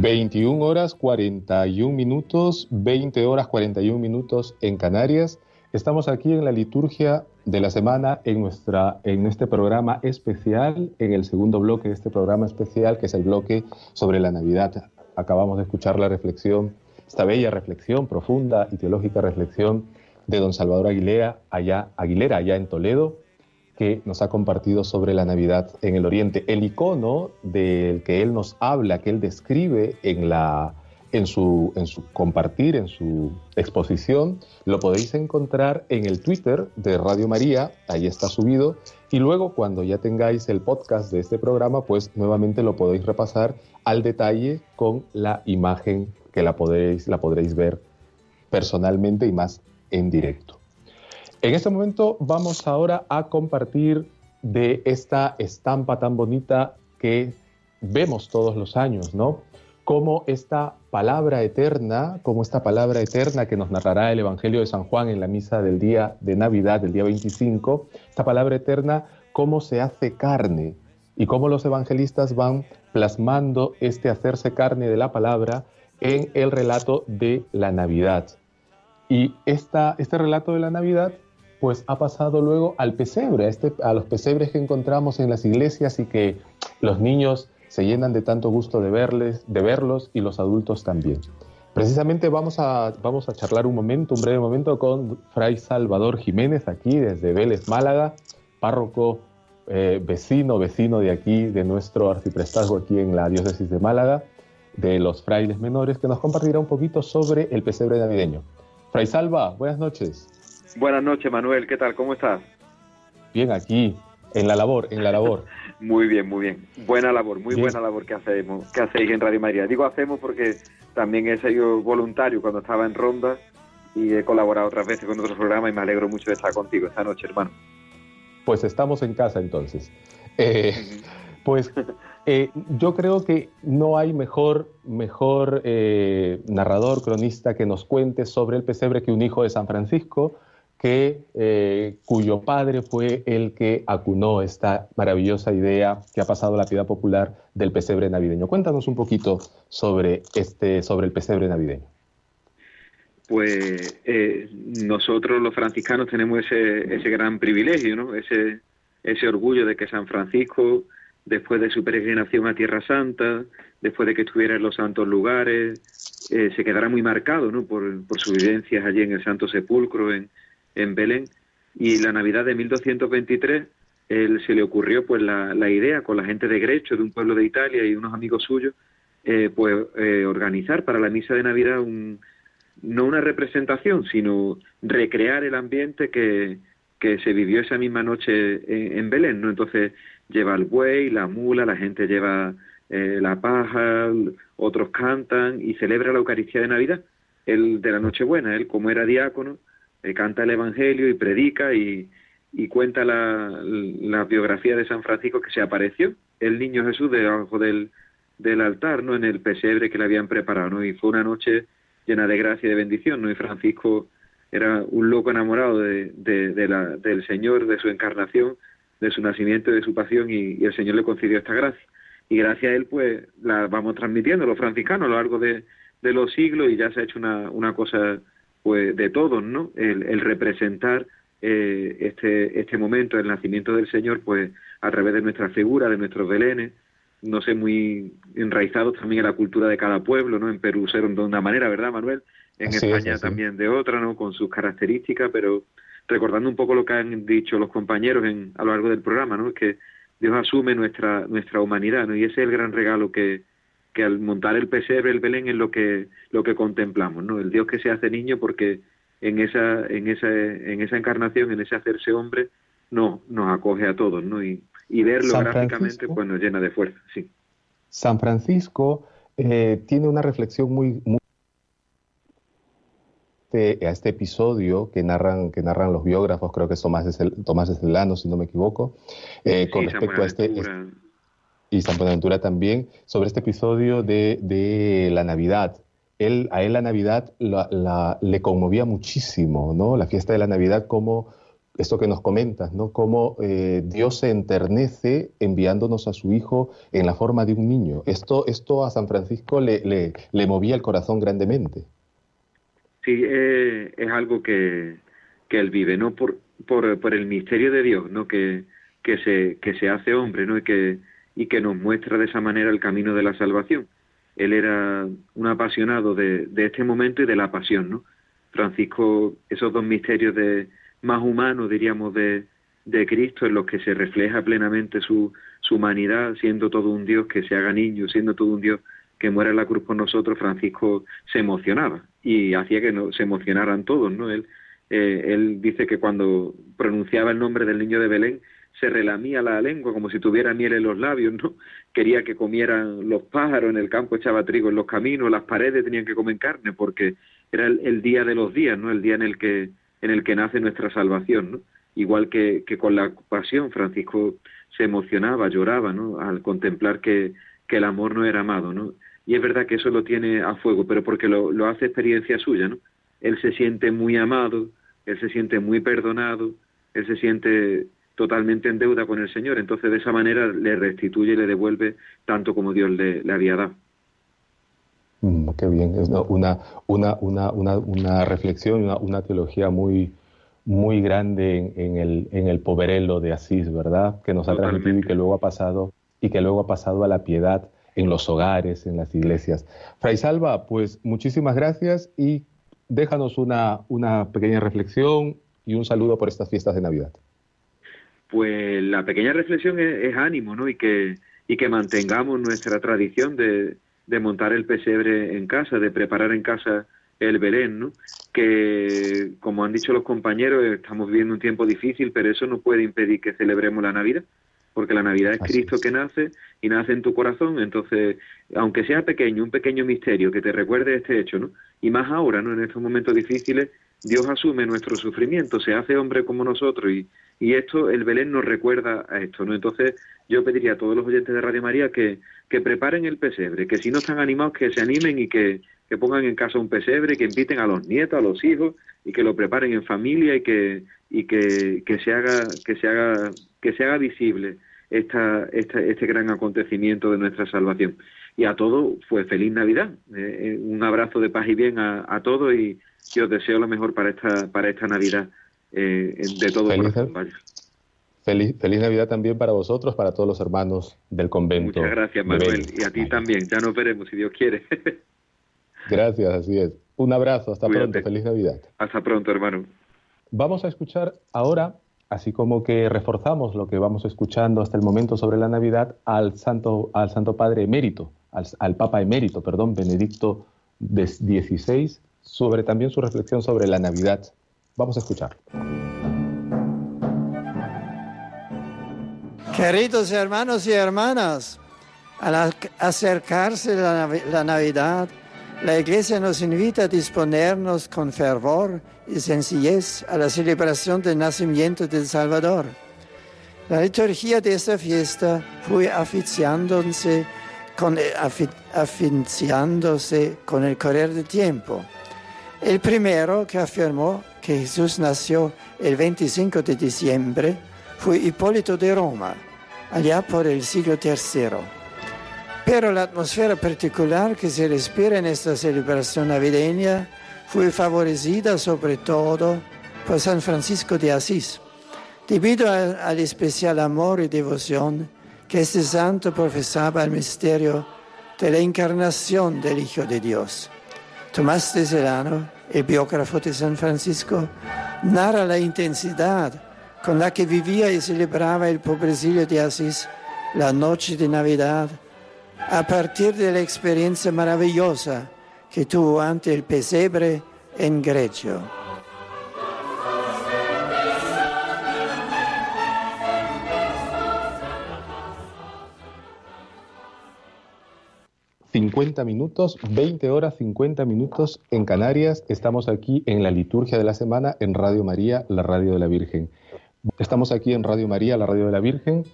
21 horas 41 minutos, 20 horas 41 minutos en Canarias. Estamos aquí en la liturgia de la semana en, nuestra, en este programa especial, en el segundo bloque de este programa especial, que es el bloque sobre la Navidad. Acabamos de escuchar la reflexión, esta bella reflexión, profunda y teológica reflexión de don Salvador Aguilera allá, Aguilera, allá en Toledo, que nos ha compartido sobre la Navidad en el Oriente. El icono del que él nos habla, que él describe en, la, en, su, en su compartir, en su exposición, lo podéis encontrar en el Twitter de Radio María, ahí está subido, y luego cuando ya tengáis el podcast de este programa, pues nuevamente lo podéis repasar al detalle con la imagen que la podéis, la podréis ver personalmente y más en directo. En este momento vamos ahora a compartir de esta estampa tan bonita que vemos todos los años, ¿no? Como esta palabra eterna, como esta palabra eterna que nos narrará el Evangelio de San Juan en la misa del día de Navidad, del día 25, esta palabra eterna, cómo se hace carne y cómo los evangelistas van plasmando este hacerse carne de la palabra en el relato de la Navidad. Y esta, este relato de la Navidad pues ha pasado luego al pesebre, a, este, a los pesebres que encontramos en las iglesias y que los niños se llenan de tanto gusto de, verles, de verlos y los adultos también. Precisamente vamos a, vamos a charlar un momento, un breve momento con Fray Salvador Jiménez aquí desde Vélez, Málaga, párroco eh, vecino, vecino de aquí, de nuestro arciprestazgo aquí en la diócesis de Málaga, de los frailes menores, que nos compartirá un poquito sobre el pesebre navideño. Fray Salva, buenas noches.
Buenas noches, Manuel. ¿Qué tal? ¿Cómo estás?
Bien, aquí, en la labor, en la labor. *laughs*
muy bien, muy bien. Buena labor, muy buena labor que hacemos, que hacéis en Radio María. Digo hacemos porque también he sido voluntario cuando estaba en Ronda y he colaborado otras veces con otros programas y me alegro mucho de estar contigo esta noche, hermano.
Pues estamos en casa entonces. Eh, pues *laughs* eh, yo creo que no hay mejor, mejor eh, narrador, cronista que nos cuente sobre el pesebre que un hijo de San Francisco, que, eh, cuyo padre fue el que acunó esta maravillosa idea que ha pasado a la piedad popular del pesebre navideño. Cuéntanos un poquito sobre, este, sobre el pesebre navideño.
Pues eh, nosotros los franciscanos tenemos ese, ese gran privilegio, ¿no? ese, ese orgullo de que San Francisco, después de su peregrinación a Tierra Santa, después de que estuviera en los santos lugares, eh, se quedará muy marcado ¿no? por, por sus vivencias allí en el Santo Sepulcro, en, en Belén y la Navidad de 1223 él se le ocurrió pues la, la, idea con la gente de Grecho, de un pueblo de Italia y unos amigos suyos, eh, pues eh, organizar para la misa de Navidad un, no una representación, sino recrear el ambiente que, que se vivió esa misma noche en, Belén, ¿no? Entonces lleva el buey, la mula, la gente lleva eh, la paja, otros cantan y celebra la Eucaristía de Navidad. El de la Nochebuena, él como era diácono, eh, canta el Evangelio y predica y, cuenta la, biografía de San Francisco que se apareció el niño Jesús debajo del, del altar, ¿no? En el pesebre que le habían preparado, ¿no? Y fue una noche llena de gracia y de bendición, ¿no? Y Francisco era un loco enamorado de, de, la, del Señor, de su encarnación, de su nacimiento y de su pasión, y, el Señor le concedió esta gracia. Y gracias a él, pues, la vamos transmitiendo los franciscanos a lo largo de, de los siglos y ya se ha hecho una, una cosa pues de todos, ¿no? El, representar eh, este, este momento del nacimiento del Señor, pues a través de nuestra figura, de nuestros belenes, no sé, muy enraizados también en la cultura de cada pueblo, ¿no? En Perú ser de una manera, ¿verdad, Manuel? En España también de otra, ¿no? Con sus características, pero recordando un poco lo que han dicho los compañeros en, a lo largo del programa, ¿no? Que Dios asume nuestra, nuestra humanidad, ¿no? Y ese es el gran regalo que, que al montar el pesebre, el Belén, es lo que, lo que contemplamos, ¿no? El Dios que se hace niño porque en esa, en esa, en esa encarnación, en ese hacerse hombre, no, nos acoge a todos, ¿no? Y, y verlo gráficamente pues nos llena de fuerza, sí.
San Francisco eh, tiene una reflexión muy, muy a este episodio que narran, que narran los biógrafos, creo que es Tomás de, Tomás de Celano, si no me equivoco, eh, con respecto a este, y San Buenaventura también, sobre este episodio de, de la Navidad. Él, a él la Navidad la, le conmovía muchísimo, ¿no? La fiesta de la Navidad, como esto que nos comentas, ¿no? Cómo eh, Dios se enternece enviándonos a su Hijo en la forma de un niño. Esto, esto a San Francisco le, le, le movía el corazón grandemente.
Sí, eh, es algo que, que él vive, no por, por, por el misterio de Dios, ¿no? Que, que se, que se hace hombre, ¿no? Y que, y que nos muestra de esa manera el camino de la salvación. Él era un apasionado de, de este momento y de la pasión, ¿no? Francisco, esos dos misterios de más humanos, diríamos, de, de Cristo, en los que se refleja plenamente su, su humanidad, siendo todo un Dios que se haga niño, siendo todo un Dios que muera en la cruz por nosotros, Francisco se emocionaba y hacía que no, se emocionaran todos, ¿no? Él, eh, él dice que cuando pronunciaba el nombre del niño de Belén, se relamía la lengua como si tuviera miel en los labios, ¿no? Quería que comieran los pájaros en el campo, echaba trigo en los caminos, las paredes tenían que comer carne, porque era el, día de los días, ¿no? El día en el que en el que nace nuestra salvación, ¿no? Igual que, que con la pasión, Francisco se emocionaba, lloraba, ¿no? Al contemplar que, que el amor no era amado, ¿no? Y es verdad que eso lo tiene a fuego, pero porque lo, lo hace experiencia suya, ¿no? Él se siente muy amado, él se siente muy perdonado, él se siente totalmente en deuda con el Señor. Entonces, de esa manera le restituye y le devuelve tanto como Dios le, le había dado.
Mm, qué bien, es una, una, una, una, reflexión, una, una, teología muy, muy grande en, el, en el poverello de Asís, ¿verdad? Que nos ha transmitido y que luego ha pasado y que luego ha pasado a la piedad en los hogares, en las iglesias. Fray Salva, pues muchísimas gracias y déjanos una, una pequeña reflexión y un saludo por estas fiestas de Navidad
pues la pequeña reflexión es, ánimo, ¿no? Y que, y que mantengamos nuestra tradición de, de, montar el pesebre en casa, de preparar en casa el Belén, ¿no? Que, como han dicho los compañeros, estamos viviendo un tiempo difícil, pero eso no puede impedir que celebremos la Navidad, porque la Navidad es Cristo que nace y nace en tu corazón, entonces, aunque sea pequeño, un pequeño misterio que te recuerde este hecho, ¿no? Y más ahora, ¿no? En estos momentos difíciles, Dios asume nuestro sufrimiento, se hace hombre como nosotros y, esto, el Belén nos recuerda a esto, ¿no? Entonces yo pediría a todos los oyentes de Radio María que, que preparen el pesebre, que si no están animados que se animen y que, que pongan en casa un pesebre, que inviten a los nietos, a los hijos y que lo preparen en familia y que, y que, que se haga, que se haga, que se haga visible esta, esta, este gran acontecimiento de nuestra salvación. Y a todos, pues feliz Navidad, eh, eh, un abrazo de paz y bien a, a todos y y os deseo lo mejor para esta, para esta Navidad eh, de todo
feliz,
corazón.
Feliz, feliz Navidad también para vosotros, para todos los hermanos del convento.
Muchas gracias, Manuel, y a ti también. Ya nos veremos, si Dios quiere. *laughs*
gracias, así es. Un abrazo, hasta pronto, feliz Navidad.
Hasta pronto, hermano.
Vamos a escuchar ahora, así como que reforzamos lo que vamos escuchando hasta el momento sobre la Navidad, al Santo, al Santo Padre emérito, al, Papa emérito, perdón, Benedicto XVI, sobre también su reflexión sobre la Navidad. Vamos a escuchar.
Queridos hermanos y hermanas, al acercarse la, la Navidad, la Iglesia nos invita a disponernos con fervor y sencillez a la celebración del nacimiento del Salvador. La liturgia de esta fiesta fue aficiándose con, aficiándose con el correr del tiempo. El primero que afirmó que Jesús nació el 25 de diciembre fue Hipólito de Roma, allá por el siglo III. Pero la atmósfera particular que se respira en esta celebración navideña fue favorecida sobre todo por San Francisco de Asís, debido al especial amor y devoción que este santo profesaba al misterio de la encarnación del Hijo de Dios. Tomás de Celano, el biógrafo de San Francisco, narra la intensidad con la que vivía y celebraba el pobrecillo de Asís la noche de Navidad, a partir de la experiencia maravillosa que tuvo ante el pesebre en Grecio.
50 minutos, 20 horas 50 minutos en Canarias. Estamos aquí en la liturgia de la semana en Radio María, la radio de la Virgen. Estamos aquí en Radio María, la radio de la Virgen,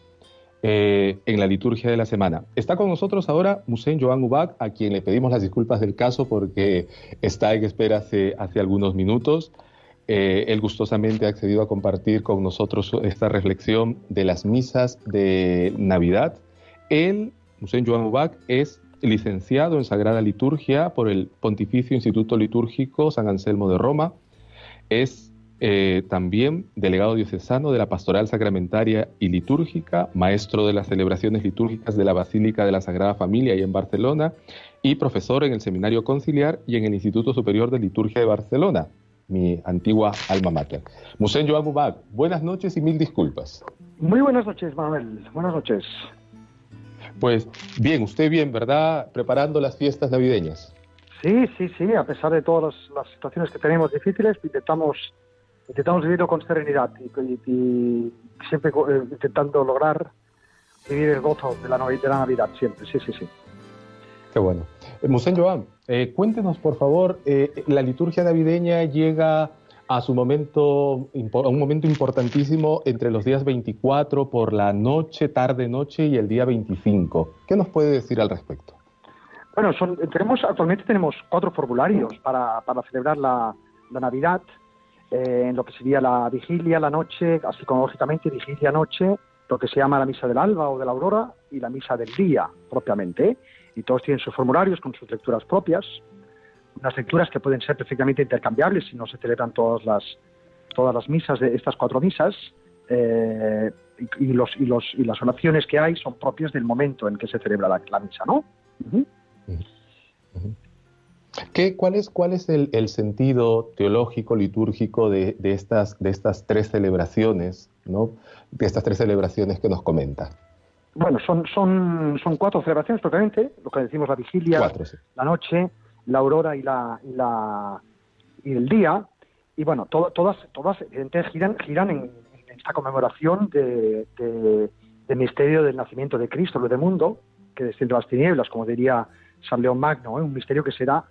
eh, en la liturgia de la semana. Está con nosotros ahora Musen Joan Ubak, a quien le pedimos las disculpas del caso porque está en espera hace, algunos minutos. Eh, él gustosamente ha accedido a compartir con nosotros esta reflexión de las misas de Navidad. Él, Musen Joan Ubak, es licenciado en Sagrada Liturgia por el Pontificio Instituto Litúrgico San Anselmo de Roma. Es eh, también delegado diocesano de la Pastoral Sacramentaria y Litúrgica, maestro de las celebraciones litúrgicas de la Basílica de la Sagrada Familia y en Barcelona, y profesor en el Seminario Conciliar y en el Instituto Superior de Liturgia de Barcelona, mi antigua alma mater. Musén Joan buenas noches y mil disculpas.
Muy buenas noches, Manuel. Buenas noches.
Pues bien, usted bien, ¿verdad? Preparando las fiestas navideñas.
Sí, sí, sí, a pesar de todas las, situaciones que tenemos difíciles, intentamos intentamos vivirlo con serenidad y, siempre eh, intentando lograr vivir el gozo de la, de la Navidad, siempre, sí, sí, sí.
Qué bueno. Eh, Joan, eh, cuéntenos por favor, la liturgia navideña llega a su momento, a un momento importantísimo entre los días 24 por la noche, tarde, noche y el día 25. ¿Qué nos puede decir al respecto?
Bueno, son, tenemos, actualmente tenemos cuatro formularios para, celebrar la, la Navidad. Eh, en lo que sería la vigilia, la noche, así como lógicamente vigilia, noche, lo que se llama la misa del alba o de la aurora y la misa del día propiamente. Y todos tienen sus formularios con sus lecturas propias, unas lecturas que pueden ser perfectamente intercambiables si no se celebran todas las, todas las misas de estas cuatro misas. Eh, y, los, y, los, y las oraciones que hay son propias del momento en que se celebra la, misa, ¿no?
¿Qué, cuál, es, ¿Cuál es el, sentido teológico, litúrgico de, estas, de estas tres celebraciones, ¿no? de estas tres celebraciones que nos comenta?
Bueno, son, son, son cuatro celebraciones propiamente, lo que decimos la vigilia, la noche, la aurora y, la, y, la, el día. Y bueno, todas, todas giran, giran en, esta conmemoración de, del misterio del nacimiento de Cristo, lo de mundo, que desciende las tinieblas, como diría San León Magno, ¿eh? un misterio que será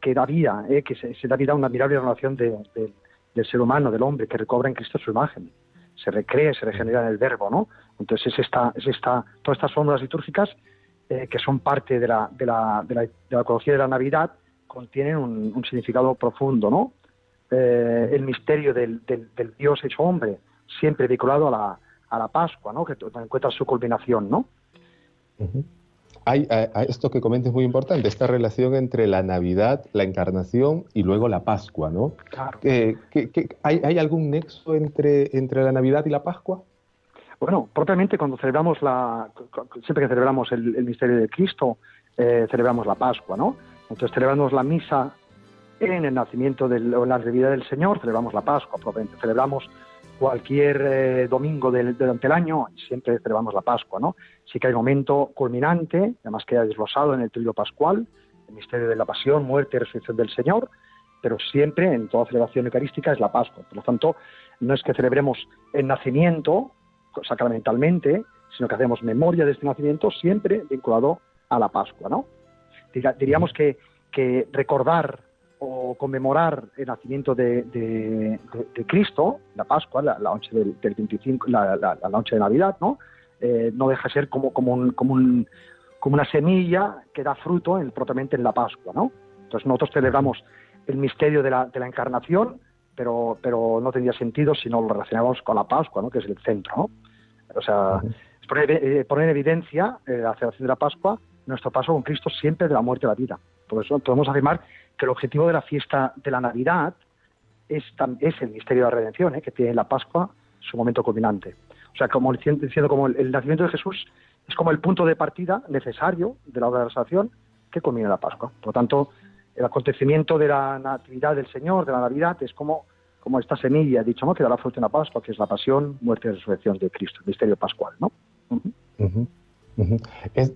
que da vida, ¿eh? que se, da vida a una admirable relación del ser humano, del hombre, que recobra en Cristo su imagen, se recrea, se regenera en el verbo, ¿no? Entonces es esta, es esta, todas estas fórmulas litúrgicas eh, que son parte de la, de, la, de, la, de la Navidad contienen un, significado profundo, ¿no? Eh, el misterio del, del, Dios hecho hombre, siempre vinculado a la, a la Pascua, ¿no? Que encuentra su culminación, ¿no?
hay, esto que comentes es muy importante, esta relación entre la Navidad, la Encarnación y luego la Pascua, ¿no?
Claro.
hay, algún nexo entre, entre la Navidad y la Pascua?
Bueno, propiamente cuando celebramos la, siempre que celebramos el, misterio de Cristo, eh, celebramos la Pascua, ¿no? Entonces celebramos la misa en el nacimiento del, o en la vida del Señor, celebramos la Pascua, propiamente celebramos cualquier eh, domingo del, durante el año, siempre celebramos la Pascua, ¿no? Sí que hay momento culminante, además queda desglosado en el trío pascual, el misterio de la pasión, muerte y resurrección del Señor, pero siempre en toda celebración eucarística es la Pascua. Por lo tanto, no es que celebremos el nacimiento sacramentalmente, sino que hacemos memoria de este nacimiento siempre vinculado a la Pascua, ¿no? Diríamos que, recordar o conmemorar el nacimiento de, Cristo, la Pascua, la, noche del, 25, la, noche de Navidad, ¿no? Eh, no deja de ser como, como, un, como, un, como una semilla que da fruto en, propiamente en la Pascua, ¿no? Entonces nosotros celebramos el misterio la, de la encarnación, pero, pero no tendría sentido si no lo relacionamos con la Pascua, ¿no? Que es el centro, ¿no? O sea, poner, eh, poner, en evidencia eh, la celebración de la Pascua nuestro paso con Cristo siempre de la muerte a la vida. Por eso podemos afirmar que el objetivo de la fiesta de la Navidad es, es el misterio de la redención, ¿eh? que tiene la Pascua su momento culminante. O sea, como diciendo como el, nacimiento de Jesús es como el punto de partida necesario de la obra de la salvación que culmina la Pascua. Por lo tanto, el acontecimiento de la Natividad del Señor, de la Navidad, es como, como esta semilla, dicho, ¿no? que da la fruta en la Pascua, que es la pasión, muerte y resurrección de Cristo, el misterio pascual, ¿no?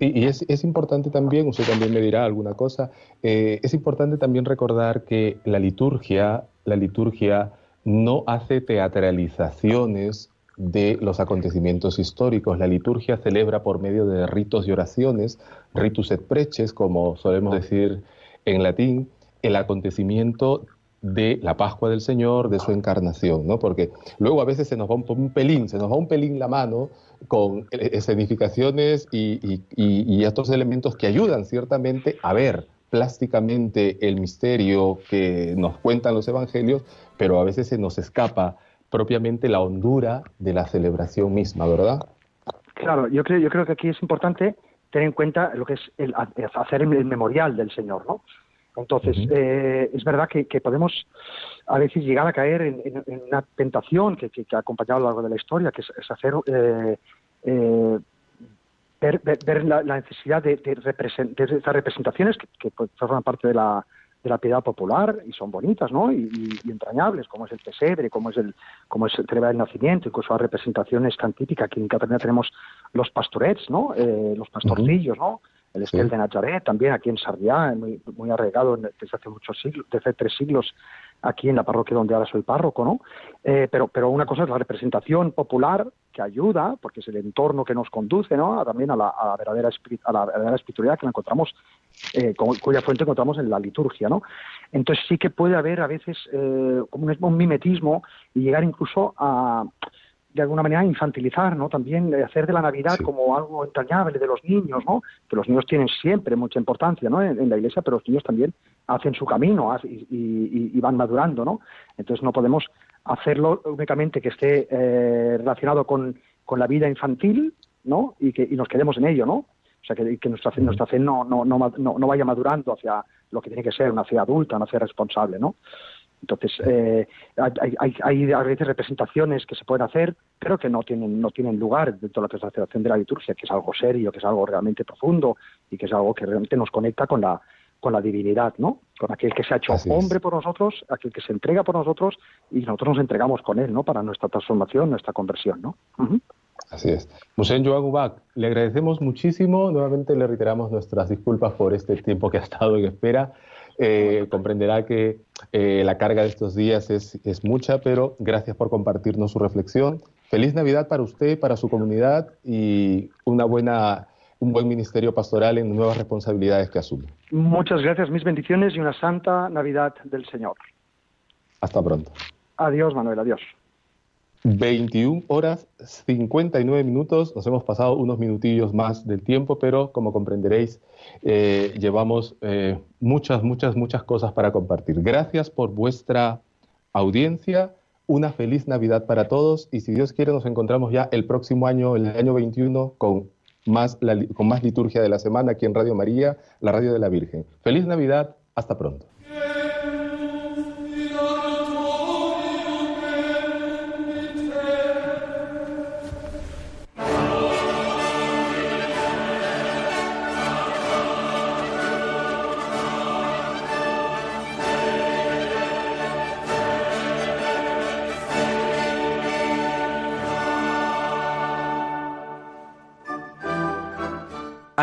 y es, importante también, usted también me dirá alguna cosa, eh, es importante también recordar que la liturgia, la liturgia no hace teatralizaciones de los acontecimientos históricos. La liturgia celebra por medio de ritos y oraciones, ritus et preces, como solemos decir en latín, el acontecimiento de la Pascua del Señor, de su encarnación, ¿no? Porque luego a veces se nos va un, pelín, se nos va un pelín la mano con escenificaciones y, y, estos elementos que ayudan ciertamente a ver plásticamente el misterio que nos cuentan los evangelios, pero a veces se nos escapa propiamente la hondura de la celebración misma, ¿verdad?
Claro, yo creo, yo creo que aquí es importante tener en cuenta lo que es hacer el memorial del Señor, ¿no? Entonces, eh, es verdad que, podemos a veces llegar a caer en, una tentación que, ha acompañado a lo largo de la historia, que es, hacer eh, eh, ver, la, necesidad de, de, estas representaciones que, pues, forman parte de la, de la piedad popular y son bonitas, ¿no? Y, entrañables, como es el pesebre, como es el como es el del nacimiento, incluso las representaciones tan típicas. Aquí en Cataluña tenemos los pastorets, ¿no? los pastorcillos, ¿no? El Estel de Nazaret, también aquí en Sarriá, muy, muy arraigado desde hace muchos siglos, desde tres siglos aquí en la parroquia donde ahora soy párroco, ¿no? Eh, pero, pero una cosa es la representación popular que ayuda, porque es el entorno que nos conduce, ¿no? también a la, verdadera, a la verdadera espiritualidad que la encontramos, eh, cuya fuente encontramos en la liturgia, ¿no? Entonces sí que puede haber a veces eh, como un mimetismo y llegar incluso a de alguna manera infantilizar, ¿no? También hacer de la Navidad como algo entrañable de los niños, ¿no? Que los niños tienen siempre mucha importancia, ¿no? En, la Iglesia, pero los niños también hacen su camino y, van madurando, ¿no? Entonces no podemos hacerlo únicamente que esté eh, relacionado con, la vida infantil, ¿no? Y que nos quedemos en ello, ¿no? O sea, que, nuestra fe, nuestra fe no, no, no, no, vaya madurando hacia lo que tiene que ser una fe adulta, una fe responsable, ¿no? Entonces, eh, hay, hay, a veces representaciones que se pueden hacer, pero que no tienen, no tienen lugar dentro de es la celebración de la liturgia, que es algo serio, que es algo realmente profundo y que es algo que realmente nos conecta con la, con la divinidad, ¿no? Con aquel que se ha hecho hombre por nosotros, aquel que se entrega por nosotros y nosotros nos entregamos con él, ¿no? Para nuestra transformación, nuestra conversión, ¿no?
Así es. Musen Joan le agradecemos muchísimo. Nuevamente le reiteramos nuestras disculpas por este tiempo que ha estado en espera. Eh, comprenderá que eh, la carga de estos días es, es, mucha, pero gracias por compartirnos su reflexión. Feliz Navidad para usted, para su comunidad y una buena, un buen ministerio pastoral en nuevas responsabilidades que asume.
Muchas gracias, mis bendiciones y una santa Navidad del Señor.
Hasta pronto.
Adiós, Manuel, adiós.
21 horas 59 minutos, nos hemos pasado unos minutillos más del tiempo, pero como comprenderéis, eh, llevamos eh, muchas, muchas, muchas cosas para compartir. Gracias por vuestra audiencia, una feliz Navidad para todos y si Dios quiere nos encontramos ya el próximo año, el año 21, con más, con más liturgia de la semana aquí en Radio María, la Radio de la Virgen. Feliz Navidad, hasta pronto.